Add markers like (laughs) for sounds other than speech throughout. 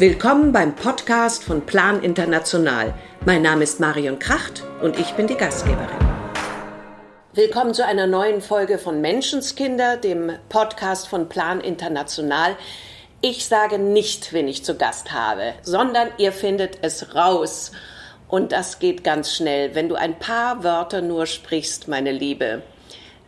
Willkommen beim Podcast von Plan International. Mein Name ist Marion Kracht und ich bin die Gastgeberin. Willkommen zu einer neuen Folge von Menschenskinder, dem Podcast von Plan International. Ich sage nicht, wen ich zu Gast habe, sondern ihr findet es raus. Und das geht ganz schnell, wenn du ein paar Wörter nur sprichst, meine Liebe.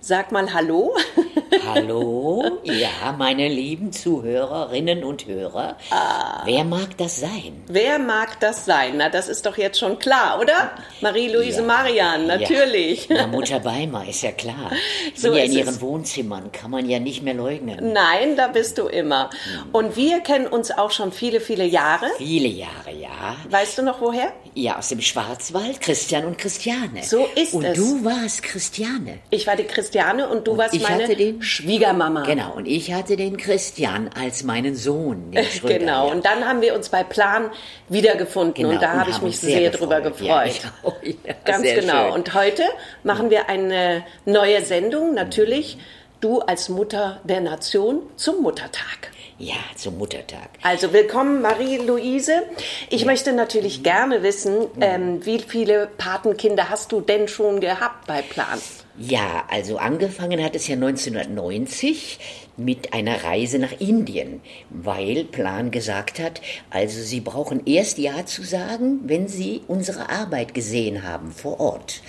Sag mal Hallo. (laughs) Hallo, ja, meine lieben Zuhörerinnen und Hörer. Ah. Wer mag das sein? Wer mag das sein? Na, das ist doch jetzt schon klar, oder? Marie-Louise ja, Marian, natürlich. Ja. Na, Mutter Weimar ist ja klar. (laughs) So bin ja in ihren es. Wohnzimmern, kann man ja nicht mehr leugnen. Nein, da bist du immer. Hm. Und wir kennen uns auch schon viele, viele Jahre. Viele Jahre, ja. Weißt du noch woher? Ja, aus dem Schwarzwald, Christian und Christiane. So ist und es. Und du warst Christiane. Ich war die Christiane und du und warst meine den, Schwiegermama. Genau, und ich hatte den Christian als meinen Sohn. Schröder, genau, ja. und dann haben wir uns bei Plan wiedergefunden genau, und da habe ich mich sehr, sehr drüber gefreut. Ja, ich auch, ja, (laughs) Ganz genau. Schön. Und heute machen wir eine neue Sendung, natürlich du als Mutter der Nation zum Muttertag. Ja, zum Muttertag. Also willkommen, Marie-Louise. Ich ja. möchte natürlich gerne wissen, ähm, wie viele Patenkinder hast du denn schon gehabt bei Plan? Ja, also angefangen hat es ja 1990 mit einer Reise nach Indien, weil Plan gesagt hat, also Sie brauchen erst Ja zu sagen, wenn Sie unsere Arbeit gesehen haben vor Ort.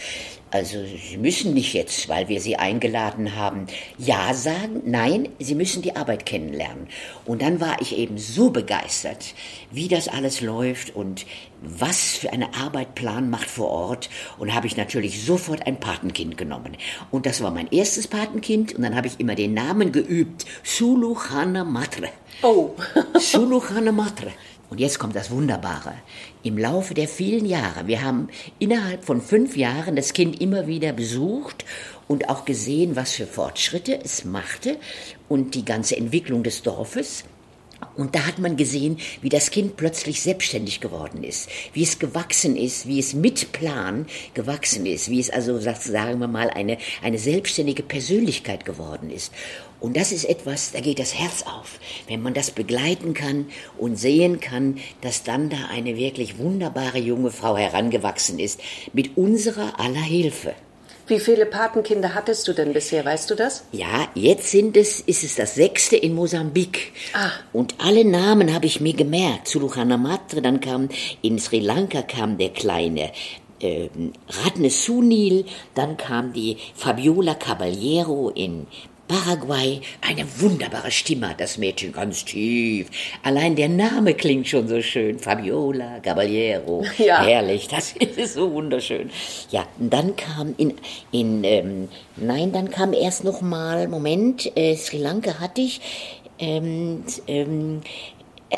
Also Sie müssen nicht jetzt, weil wir Sie eingeladen haben, Ja sagen. Nein, Sie müssen die Arbeit kennenlernen. Und dann war ich eben so begeistert, wie das alles läuft und was für eine Arbeit Plan macht vor Ort. Und habe ich natürlich sofort ein Patenkind genommen. Und das war mein erstes Patenkind. Und dann habe ich immer den Namen geübt. Sulu Hana Matre. Oh. Sulu Hana Matre. Und jetzt kommt das Wunderbare. Im Laufe der vielen Jahre, wir haben innerhalb von fünf Jahren das Kind immer wieder besucht und auch gesehen, was für Fortschritte es machte und die ganze Entwicklung des Dorfes. Und da hat man gesehen, wie das Kind plötzlich selbstständig geworden ist, wie es gewachsen ist, wie es mit Plan gewachsen ist, wie es also, sagen wir mal, eine, eine selbstständige Persönlichkeit geworden ist. Und das ist etwas, da geht das Herz auf, wenn man das begleiten kann und sehen kann, dass dann da eine wirklich wunderbare junge Frau herangewachsen ist, mit unserer aller Hilfe. Wie viele Patenkinder hattest du denn bisher, weißt du das? Ja, jetzt sind es, ist es das sechste in Mosambik. Ah. Und alle Namen habe ich mir gemerkt. Suluhanamatre, dann kam in Sri Lanka kam der kleine äh, Radne Sunil, dann kam die Fabiola Caballero in Paraguay, eine wunderbare Stimme hat das Mädchen, ganz tief. Allein der Name klingt schon so schön. Fabiola, Caballero, (laughs) ja. herrlich, das (laughs) ist so wunderschön. Ja, dann kam in, in ähm, nein, dann kam erst noch mal, Moment, äh, Sri Lanka hatte ich, ähm, ähm,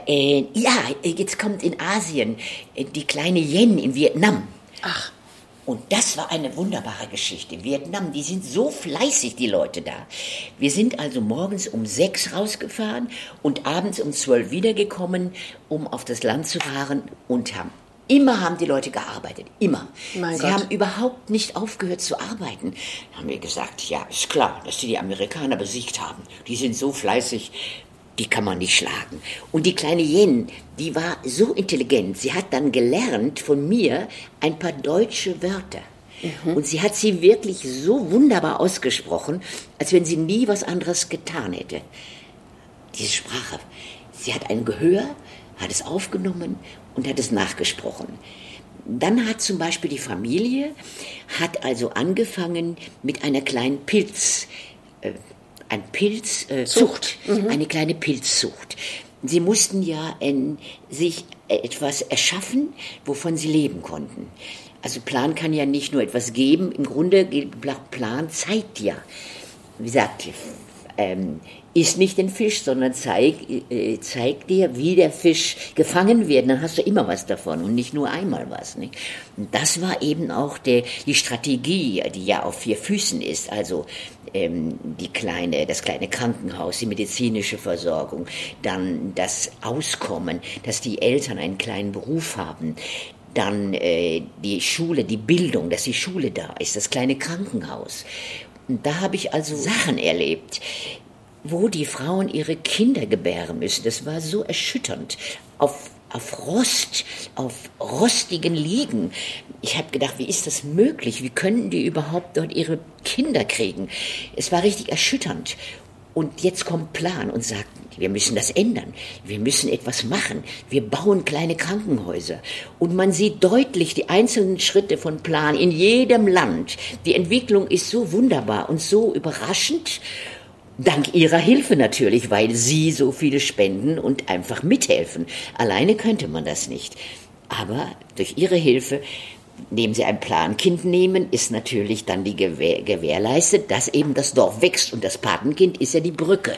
äh, ja, jetzt kommt in Asien äh, die kleine Yen in Vietnam. Ach. Und das war eine wunderbare Geschichte. Vietnam, die sind so fleißig, die Leute da. Wir sind also morgens um sechs rausgefahren und abends um zwölf wiedergekommen, um auf das Land zu fahren und haben Immer haben die Leute gearbeitet, immer. Mein Sie Gott. haben überhaupt nicht aufgehört zu arbeiten. Da haben wir gesagt, ja, ist klar, dass sie die Amerikaner besiegt haben. Die sind so fleißig die kann man nicht schlagen. Und die kleine Jen, die war so intelligent, sie hat dann gelernt von mir ein paar deutsche Wörter. Mhm. Und sie hat sie wirklich so wunderbar ausgesprochen, als wenn sie nie was anderes getan hätte. Diese Sprache. Sie hat ein Gehör, hat es aufgenommen und hat es nachgesprochen. Dann hat zum Beispiel die Familie, hat also angefangen mit einer kleinen Pilz, äh, ein Pilzzucht, äh, mhm. eine kleine Pilzzucht. Sie mussten ja in, sich etwas erschaffen, wovon sie leben konnten. Also Plan kann ja nicht nur etwas geben, im Grunde Plan zeigt ja. Wie gesagt, ähm, isst nicht den Fisch, sondern zeig, äh, zeig dir, wie der Fisch gefangen wird. Dann hast du immer was davon und nicht nur einmal was. Nicht? Und das war eben auch der, die Strategie, die ja auf vier Füßen ist. Also ähm, die kleine, das kleine Krankenhaus, die medizinische Versorgung, dann das Auskommen, dass die Eltern einen kleinen Beruf haben, dann äh, die Schule, die Bildung, dass die Schule da ist, das kleine Krankenhaus. Und da habe ich also Sachen erlebt, wo die Frauen ihre Kinder gebären müssen. Das war so erschütternd. Auf auf Rost, auf rostigen Liegen. Ich habe gedacht, wie ist das möglich? Wie können die überhaupt dort ihre Kinder kriegen? Es war richtig erschütternd. Und jetzt kommt Plan und sagt, wir müssen das ändern. Wir müssen etwas machen. Wir bauen kleine Krankenhäuser. Und man sieht deutlich die einzelnen Schritte von Plan in jedem Land. Die Entwicklung ist so wunderbar und so überraschend. Dank ihrer Hilfe natürlich, weil sie so viele spenden und einfach mithelfen. Alleine könnte man das nicht. Aber durch ihre Hilfe, indem sie ein Plankind nehmen, ist natürlich dann die Gewähr, gewährleistet, dass eben das Dorf wächst. Und das Patenkind ist ja die Brücke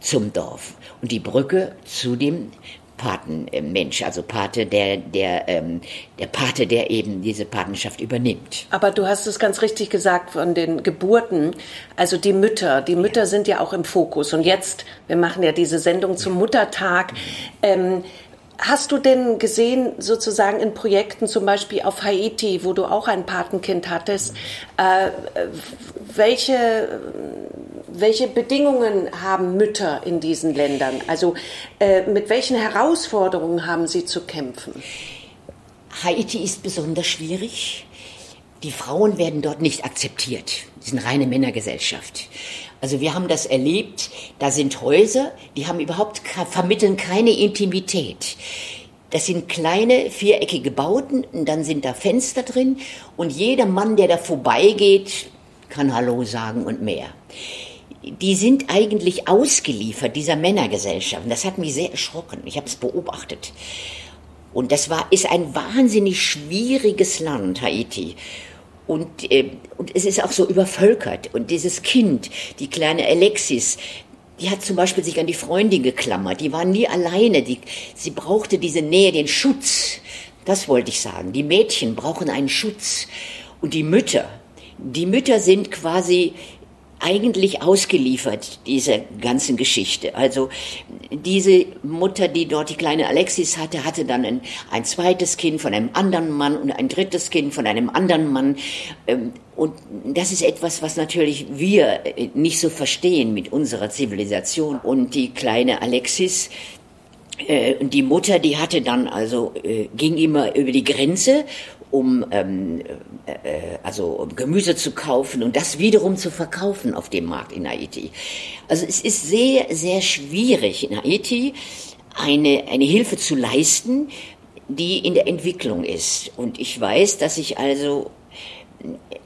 zum Dorf. Und die Brücke zu dem Patenmensch, also Pate, der, der, ähm, der Pate, der eben diese Patenschaft übernimmt. Aber du hast es ganz richtig gesagt von den Geburten, also die Mütter, die Mütter ja. sind ja auch im Fokus. Und jetzt, wir machen ja diese Sendung zum Muttertag. Ähm, Hast du denn gesehen, sozusagen in Projekten, zum Beispiel auf Haiti, wo du auch ein Patenkind hattest, äh, welche welche Bedingungen haben Mütter in diesen Ländern? Also äh, mit welchen Herausforderungen haben sie zu kämpfen? Haiti ist besonders schwierig. Die Frauen werden dort nicht akzeptiert. Sie sind reine Männergesellschaft. Also wir haben das erlebt, da sind Häuser, die haben überhaupt, vermitteln keine Intimität. Das sind kleine viereckige Bauten und dann sind da Fenster drin und jeder Mann, der da vorbeigeht, kann Hallo sagen und mehr die sind eigentlich ausgeliefert dieser Männergesellschaft. Und das hat mich sehr erschrocken. Ich habe es beobachtet. Und das war, ist ein wahnsinnig schwieriges Land, Haiti. Und, äh, und es ist auch so übervölkert. Und dieses Kind, die kleine Alexis, die hat zum Beispiel sich an die Freundin geklammert. Die war nie alleine. Die, sie brauchte diese Nähe, den Schutz. Das wollte ich sagen. Die Mädchen brauchen einen Schutz. Und die Mütter, die Mütter sind quasi eigentlich ausgeliefert dieser ganzen Geschichte. Also diese Mutter, die dort die kleine Alexis hatte, hatte dann ein, ein zweites Kind von einem anderen Mann und ein drittes Kind von einem anderen Mann. Ähm, und das ist etwas, was natürlich wir äh, nicht so verstehen mit unserer Zivilisation. Und die kleine Alexis, äh, und die Mutter, die hatte dann also, äh, ging immer über die Grenze um ähm, äh, äh, also um Gemüse zu kaufen und das wiederum zu verkaufen auf dem Markt in Haiti. Also es ist sehr sehr schwierig in Haiti eine eine Hilfe zu leisten, die in der Entwicklung ist. Und ich weiß, dass ich also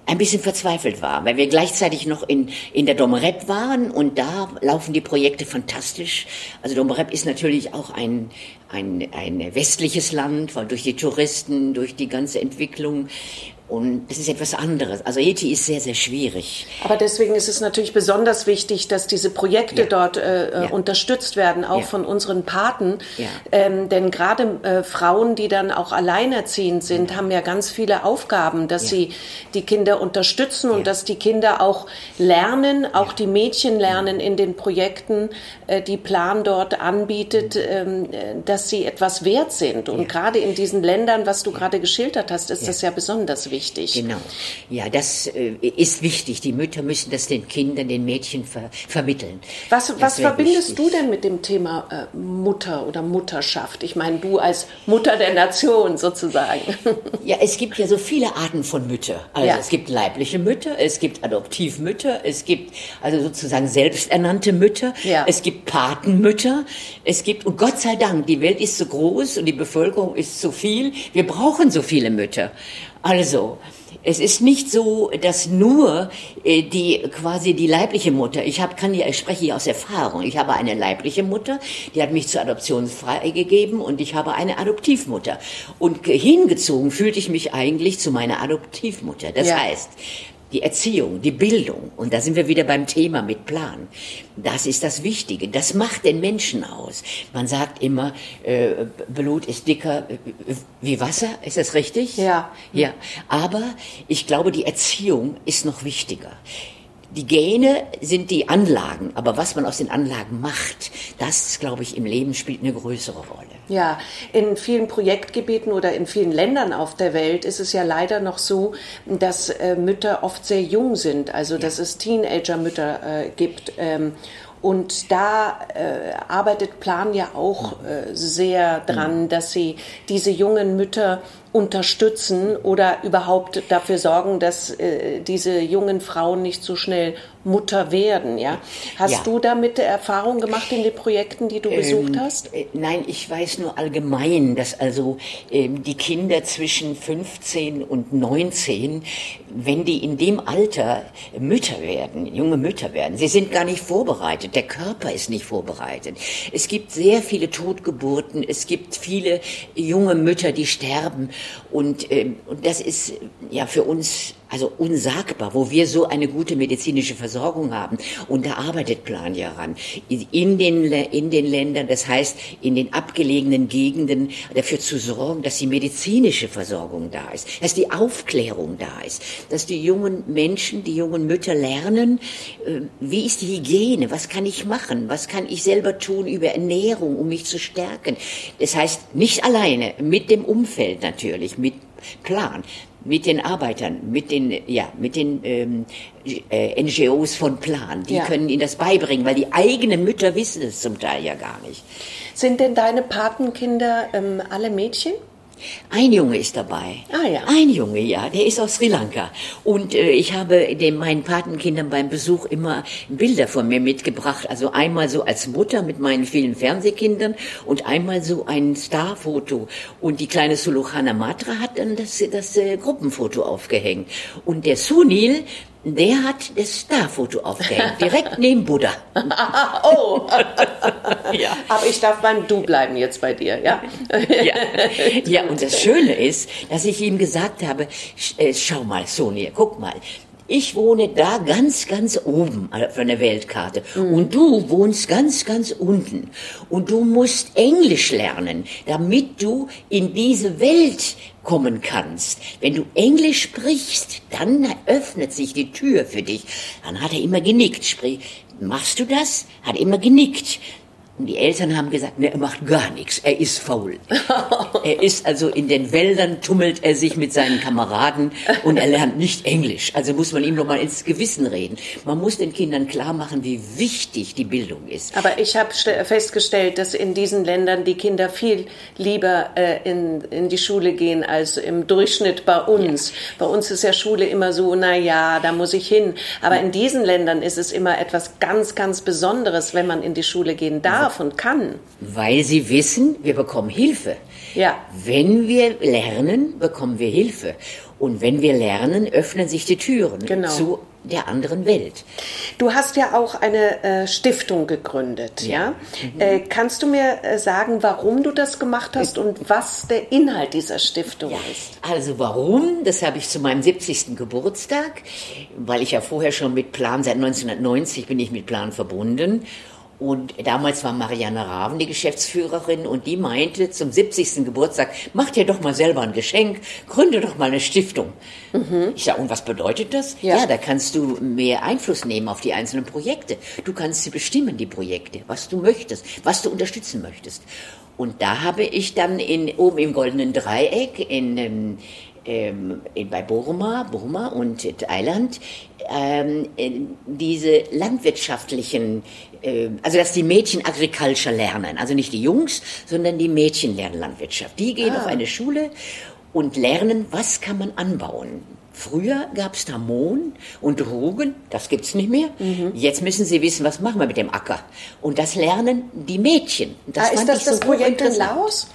ein bisschen verzweifelt war, weil wir gleichzeitig noch in, in der Domrep waren und da laufen die Projekte fantastisch. Also Domrep ist natürlich auch ein, ein, ein westliches Land, weil durch die Touristen, durch die ganze Entwicklung und es ist etwas anderes. Also Haiti ist sehr, sehr schwierig. Aber deswegen ist es natürlich besonders wichtig, dass diese Projekte ja. dort äh, äh, ja. unterstützt werden, auch ja. von unseren Paten. Ähm, denn gerade äh, Frauen, die dann auch alleinerziehend sind, haben ja ganz viele Aufgaben, dass sie die Kinder unterstützen und dass die Kinder auch lernen, auch die Mädchen lernen in den Projekten, äh, die Plan dort anbietet, ähm, äh, dass sie etwas wert sind. Und gerade in diesen Ländern, was du gerade geschildert hast, ist das ja besonders wichtig wichtig. Genau. Ja, das äh, ist wichtig. Die Mütter müssen das den Kindern, den Mädchen ver vermitteln. Was, was verbindest wichtig. du denn mit dem Thema äh, Mutter oder Mutterschaft? Ich meine, du als Mutter der Nation sozusagen. (laughs) Ja, es gibt ja so viele Arten von Mütter. Also ja. es gibt leibliche Mütter, es gibt Adoptivmütter, es gibt also sozusagen selbsternannte Mütter, ja. es gibt Patenmütter, es gibt, und Gott sei Dank, die Welt ist so groß und die Bevölkerung ist so viel, wir brauchen so viele Mütter. Also, es ist nicht so, dass nur äh, die quasi die leibliche Mutter. Ich habe kann ja ich spreche hier aus Erfahrung. Ich habe eine leibliche Mutter, die hat mich zur Adoption freigegeben und ich habe eine Adoptivmutter. Und hingezogen fühlte ich mich eigentlich zu meiner Adoptivmutter. Das ja. heißt, die Erziehung, die Bildung, und da sind wir wieder beim Thema mit Plan. Das ist das Wichtige. Das macht den Menschen aus. Man sagt immer, äh, Blut ist dicker äh, wie Wasser. Ist das richtig? Ja. Ja. Aber ich glaube, die Erziehung ist noch wichtiger. Die Gene sind die Anlagen, aber was man aus den Anlagen macht, das, glaube ich, im Leben spielt eine größere Rolle. Ja, in vielen Projektgebieten oder in vielen Ländern auf der Welt ist es ja leider noch so, dass äh, Mütter oft sehr jung sind, also ja. dass es Teenager-Mütter äh, gibt. Ähm, Und da äh, arbeitet Plan ja auch äh, sehr dran, dass sie diese jungen Mütter unterstützen oder überhaupt dafür sorgen, dass äh, diese jungen Frauen nicht so schnell Mutter werden. Ja, hast Ja. du damit Erfahrung gemacht in den Projekten, die du besucht hast? Äh, Nein, ich weiß nur allgemein, dass also ähm, die Kinder zwischen 15 und 19, wenn die in dem Alter Mütter werden, junge Mütter werden, sie sind gar nicht vorbereitet, der Körper ist nicht vorbereitet. Es gibt sehr viele Totgeburten, es gibt viele junge Mütter, die sterben und, ähm, und das ist ja für uns also unsagbar, wo wir so eine gute medizinische Versorgung haben. Und da arbeitet Plan ja ran. In den, in den Ländern, das heißt in den abgelegenen Gegenden, dafür zu sorgen, dass die medizinische Versorgung da ist, dass die Aufklärung da ist, dass die jungen Menschen, die jungen Mütter lernen, äh, wie ist die Hygiene, was kann ich machen, was kann ich selber tun über Ernährung, um mich zu stärken. Das heißt, nicht alleine, mit dem Umfeld natürlich, mit Plan mit den Arbeitern, mit den, ja, mit den ähm, äh, NGOs von Plan. Die Ja. können ihnen das beibringen, weil die eigenen Mütter wissen es zum Teil ja gar nicht. Sind denn deine Patenkinder ähm, alle Mädchen? Ein Junge ist dabei. Ah, ja. Ein Junge, ja, der ist aus Sri Lanka. Und äh, ich habe den, meinen Patenkindern beim Besuch immer Bilder von mir mitgebracht. Also einmal so als Mutter mit meinen vielen Fernsehkindern und einmal so ein Starfoto. Und die kleine Sulukhana Matra hat dann das, das äh, Gruppenfoto aufgehängt. Und der Sunil, der hat das Starfoto aufgehängt, direkt (laughs) neben Buddha. (laughs) Oh, (laughs) Ja. aber ich darf beim Du bleiben jetzt bei dir, ja? ja. ja, und das Schöne ist, dass ich ihm gesagt habe, äh, schau mal, Sonia, guck mal. Ich wohne da ganz, ganz oben von der Weltkarte. Und du wohnst ganz, ganz unten. Und du musst Englisch lernen, damit du in diese Welt kommen kannst. Wenn du Englisch sprichst, dann öffnet sich die Tür für dich. Dann hat er immer genickt. Sprich, machst du das? Hat immer genickt. Und die Eltern haben gesagt, ne, er macht gar nichts, er ist faul. (laughs) er ist also in den Wäldern, tummelt er sich mit seinen Kameraden und er lernt nicht Englisch. Also muss man ihm noch mal ins Gewissen reden. Man muss den Kindern klar machen, wie wichtig die Bildung ist. Aber ich habe ste- festgestellt, dass in diesen Ländern die Kinder viel lieber äh, in, in die Schule gehen als im Durchschnitt bei uns. Bei uns ist ja Schule immer so, na ja, da muss ich hin. Aber in diesen Ländern ist es immer etwas ganz, ganz Besonderes, wenn man in die Schule gehen darf und kann. Weil sie wissen, wir bekommen Hilfe. Ja. Wenn wir lernen, bekommen wir Hilfe. Und wenn wir lernen, öffnen sich die Türen Genau. zu der anderen Welt. Du hast ja auch eine äh, Stiftung gegründet, ja? Äh, kannst du mir äh, sagen, warum du das gemacht hast und was der Inhalt dieser Stiftung ist? Also warum? Das habe ich zu meinem 70. Geburtstag, weil ich ja vorher schon mit Plan, seit 1990 bin ich mit Plan verbunden. Und damals war Marianne Raven die Geschäftsführerin und die meinte zum 70. Geburtstag, mach dir doch mal selber ein Geschenk, gründe doch mal eine Stiftung. Ich sage, und was bedeutet das? Ja. ja, da kannst du mehr Einfluss nehmen auf die einzelnen Projekte. Du kannst sie bestimmen, die Projekte, was du möchtest, was du unterstützen möchtest. Und da habe ich dann in, oben im Goldenen Dreieck in, ähm, in, bei Burma, Burma und Thailand ähm, diese landwirtschaftlichen, äh, also dass die Mädchen Agriculture lernen, also nicht die Jungs, sondern die Mädchen lernen Landwirtschaft. Die gehen auf eine Schule und lernen, was kann man anbauen. Früher gab es da Mohn und Rugen, das gibt's nicht mehr. Jetzt müssen sie wissen, was machen wir mit dem Acker. Und das lernen die Mädchen. Das ah, ist das das so Projekt in. Laos?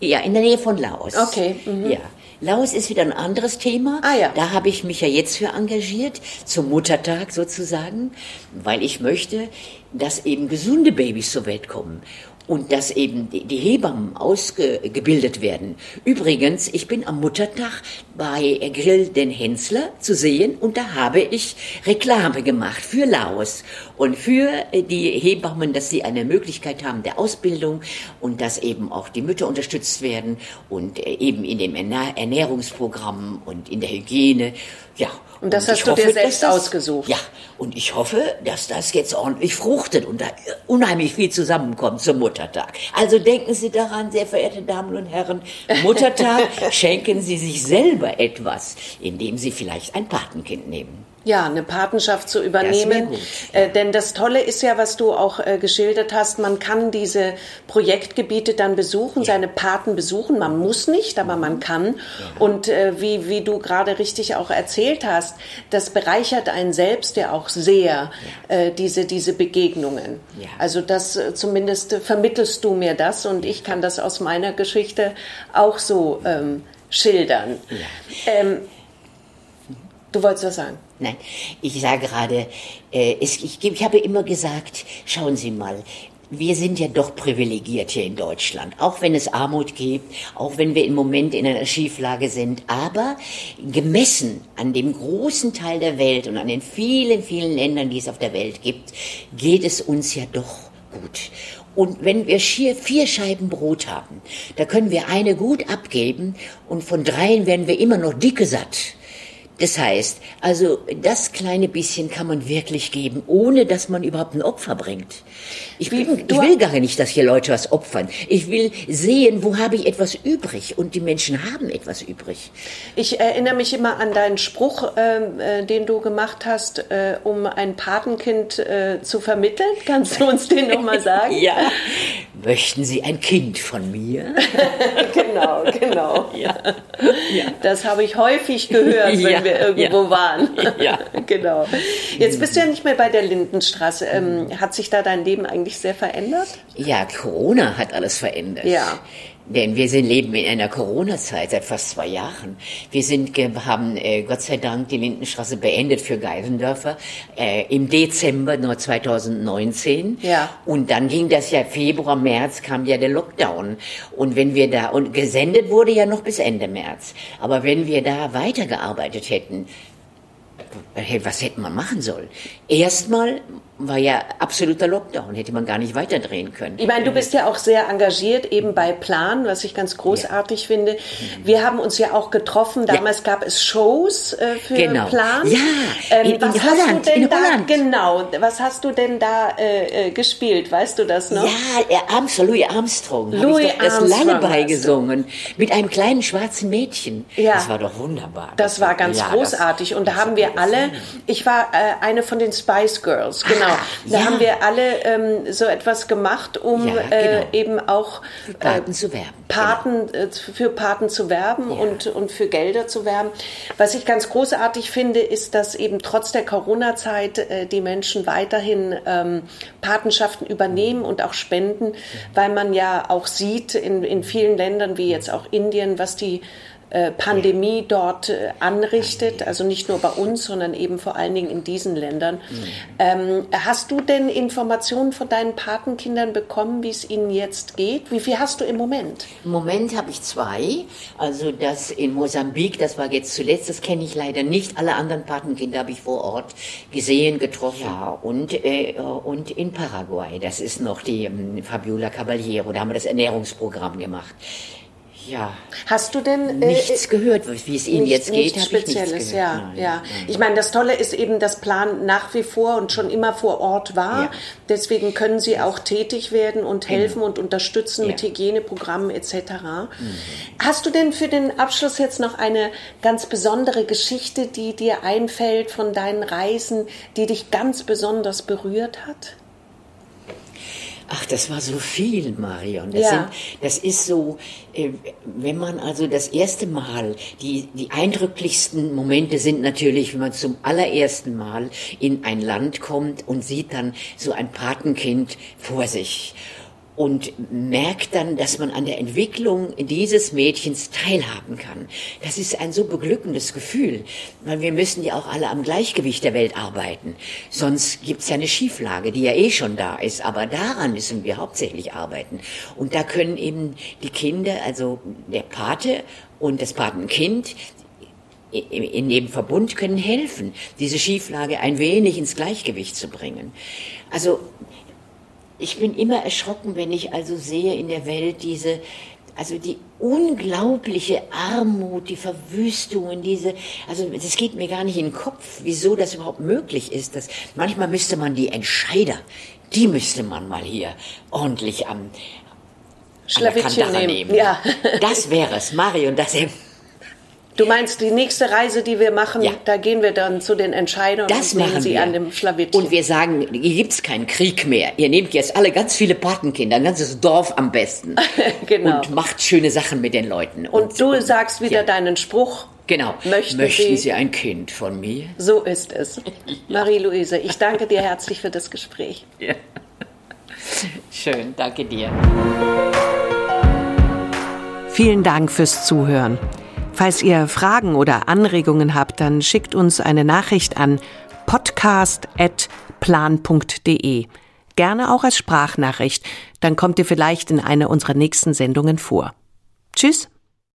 Ja, in der Nähe von Laos. Okay, mhm. Ja. Laos ist wieder ein anderes Thema. Ah, ja. Da habe ich mich ja jetzt für engagiert, zum Muttertag sozusagen, weil ich möchte, dass eben gesunde Babys zur Welt kommen und dass eben die, Hebammen ausgebildet werden. Übrigens, ich bin am Muttertag bei Grill den Hensler zu sehen und da habe ich Reklame gemacht für Laos und für äh, die Hebammen, dass sie eine Möglichkeit haben der Ausbildung und dass eben auch die Mütter unterstützt werden und äh, eben in dem Ernähr- Ernährungsprogramm und in der Hygiene. Ja. Und das ich hast du dir hoffe, selbst dass das- ausgesucht? Ja, und ich hoffe, dass das jetzt ordentlich fruchtet und da unheimlich viel zusammenkommt zum Muttertag. Also denken Sie daran, sehr verehrte Damen und Herren, Muttertag (laughs) schenken Sie sich selber etwas, indem Sie vielleicht ein Patenkind nehmen. Ja, eine Patenschaft zu übernehmen. gut, Äh, denn das Tolle ist ja, was du auch äh, geschildert hast, man kann diese Projektgebiete dann besuchen, seine Paten besuchen. Man muss nicht, aber man kann. Und äh, wie, wie du gerade richtig auch erzählt hast, das bereichert einen selbst ja auch sehr, äh, diese, diese Begegnungen. Ja. Also das äh, zumindest vermittelst du mir das und ich kann das aus meiner Geschichte auch so ähm, schildern. Ähm, du wolltest was sagen? Nein, ich sage gerade, äh, es, ich, ich habe immer gesagt, schauen Sie mal, wir sind ja doch privilegiert hier in Deutschland, auch wenn es Armut gibt, auch wenn wir im Moment in einer Schieflage sind, aber gemessen an dem großen Teil der Welt und an den vielen, vielen Ländern, die es auf der Welt gibt, geht es uns ja doch gut. Und wenn wir schier vier Scheiben Brot haben, da können wir eine gut abgeben und von dreien werden wir immer noch dicke satt. Das heißt, also das kleine bisschen kann man wirklich geben, ohne dass man überhaupt ein Opfer bringt. Ich, bin, ich du- will gar nicht, dass hier Leute was opfern. Ich will sehen, wo habe ich etwas übrig. Und die Menschen haben etwas übrig. Ich erinnere mich immer an deinen Spruch, ähm, äh, den du gemacht hast, äh, um ein Patenkind äh, zu vermitteln. Kannst du uns den nochmal (laughs) sagen? Ja. Möchten Sie ein Kind von mir? (laughs) Genau, genau. (laughs) Ja. Das habe ich häufig gehört, wenn Ja, wir irgendwo ja. waren. Ja. (laughs) genau. Jetzt bist du ja nicht mehr bei der Lindenstraße. Ähm, hat sich da dein Leben eigentlich sehr verändert? Ja, Corona hat alles verändert. Ja. Denn wir sind, leben in einer Corona-Zeit seit fast zwei Jahren. Wir sind, haben äh, Gott sei Dank die Lindenstraße beendet für Geisendörfer äh, im Dezember nur 2019. Ja. Und dann ging das ja Februar, März kam ja der Lockdown. Und wenn wir da, und gesendet wurde ja noch bis Ende März. Aber wenn wir da weitergearbeitet hätten, was hätte man machen sollen? Erstmal war ja absoluter Lockdown, hätte man gar nicht weiterdrehen können. Ich meine, du bist ja auch sehr engagiert eben bei Plan, was ich ganz großartig finde. Wir haben uns ja auch getroffen. Damals gab es Shows äh, für Genau. Plan. Ja, ähm, in- in was hast Holland, du denn in da Holland. genau? Was hast du denn da äh, äh, gespielt? Weißt du das noch? Ja, er Armstrong, Louis Armstrong. Louis ich doch das Lullaby gesungen. Mit einem kleinen schwarzen Mädchen. Ja. Das war doch wunderbar. Das war ganz ja, das- großartig. und da das haben wir alle, ich war äh, eine von den Spice Girls, genau. Ah, da ja. haben wir alle ähm, so etwas gemacht, um Ja, äh, genau. eben auch Für Paten zu werben. Paten, äh, für Paten zu werben und, und für Gelder zu werben. Was ich ganz großartig finde, ist, dass eben trotz der Corona-Zeit äh, die Menschen weiterhin ähm, Patenschaften übernehmen und auch spenden, weil man ja auch sieht in, in vielen Ländern wie jetzt auch Indien, was die äh, Pandemie dort äh, anrichtet, also nicht nur bei uns, sondern eben vor allen Dingen in diesen Ländern. Ähm, hast du denn Informationen von deinen Patenkindern bekommen, wie es ihnen jetzt geht? Wie viel hast du im Moment? Im Moment habe ich zwei. Also das in Mosambik, das war jetzt zuletzt, das kenne ich leider nicht. Alle anderen Patenkinder habe ich vor Ort gesehen, getroffen. Ja, und, äh, und in Paraguay, das ist noch die ähm, Fabiola Caballero, da haben wir das Ernährungsprogramm gemacht. Ja, Hast du denn äh, nichts gehört, wie es Ihnen Nicht- jetzt geht, nichts nichts Spezielles, gehört. ja, Nein, ja. nein. Ich meine, das Tolle ist eben, dass Plan nach wie vor und schon immer vor Ort war. Ja. Deswegen können sie auch tätig werden und helfen und unterstützen mit Ja. Hygieneprogrammen etc. Hast du denn für den Abschluss jetzt noch eine ganz besondere Geschichte, die dir einfällt von deinen Reisen, die dich ganz besonders berührt hat? Ach, das war so viel, Marion. Das, Ja. sind, das ist so, äh, wenn man also das erste Mal, die, die eindrücklichsten Momente sind natürlich, wenn man zum allerersten Mal in ein Land kommt und sieht dann so ein Patenkind vor sich und merkt dann, dass man an der Entwicklung dieses Mädchens teilhaben kann. Das ist ein so beglückendes Gefühl, weil wir müssen ja auch alle am Gleichgewicht der Welt arbeiten. Sonst gibt's ja eine Schieflage, die ja eh schon da ist, aber daran müssen wir hauptsächlich arbeiten. Und da können eben die Kinder, also der Pate und das Patenkind, in dem Verbund können helfen, diese Schieflage ein wenig ins Gleichgewicht zu bringen. Also ich bin immer erschrocken, wenn ich also sehe in der Welt diese, also die unglaubliche Armut, die Verwüstungen, diese, also das geht mir gar nicht in den Kopf, wieso das überhaupt möglich ist. Dass, manchmal müsste man die Entscheider, die müsste man mal hier ordentlich am, Schlawittchen nehmen. nehmen. Ja. Das wäre es, Marion, das Du meinst, die nächste Reise, die wir machen, ja. da gehen wir dann zu den Entscheidern das und machen sie wir. an dem Schlawittchen. Und wir sagen, hier gibt's keinen Krieg mehr. Ihr nehmt jetzt alle ganz viele Patenkinder, ein ganzes Dorf am besten. (laughs) genau. Und macht schöne Sachen mit den Leuten. Und, und du und, sagst wieder ja. deinen Spruch. Genau. Möchten, Möchten Sie, Sie, ein Kind von mir? So ist es. Marie-Louise, ich danke dir herzlich für das Gespräch. (laughs) Ja. Schön, danke dir. Vielen Dank fürs Zuhören. Falls ihr Fragen oder Anregungen habt, dann schickt uns eine Nachricht an podcast.plan.de. Gerne auch als Sprachnachricht, dann kommt ihr vielleicht in einer unserer nächsten Sendungen vor. Tschüss.